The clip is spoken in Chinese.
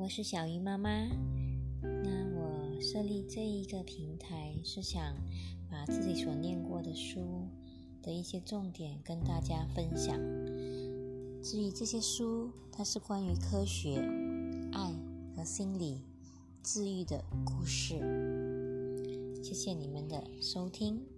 我是小鱼妈妈。那我设立这一个平台是想把自己所念过的书的一些重点跟大家分享。至于这些书它是关于科学爱和心理治愈的故事。谢谢你们的收听。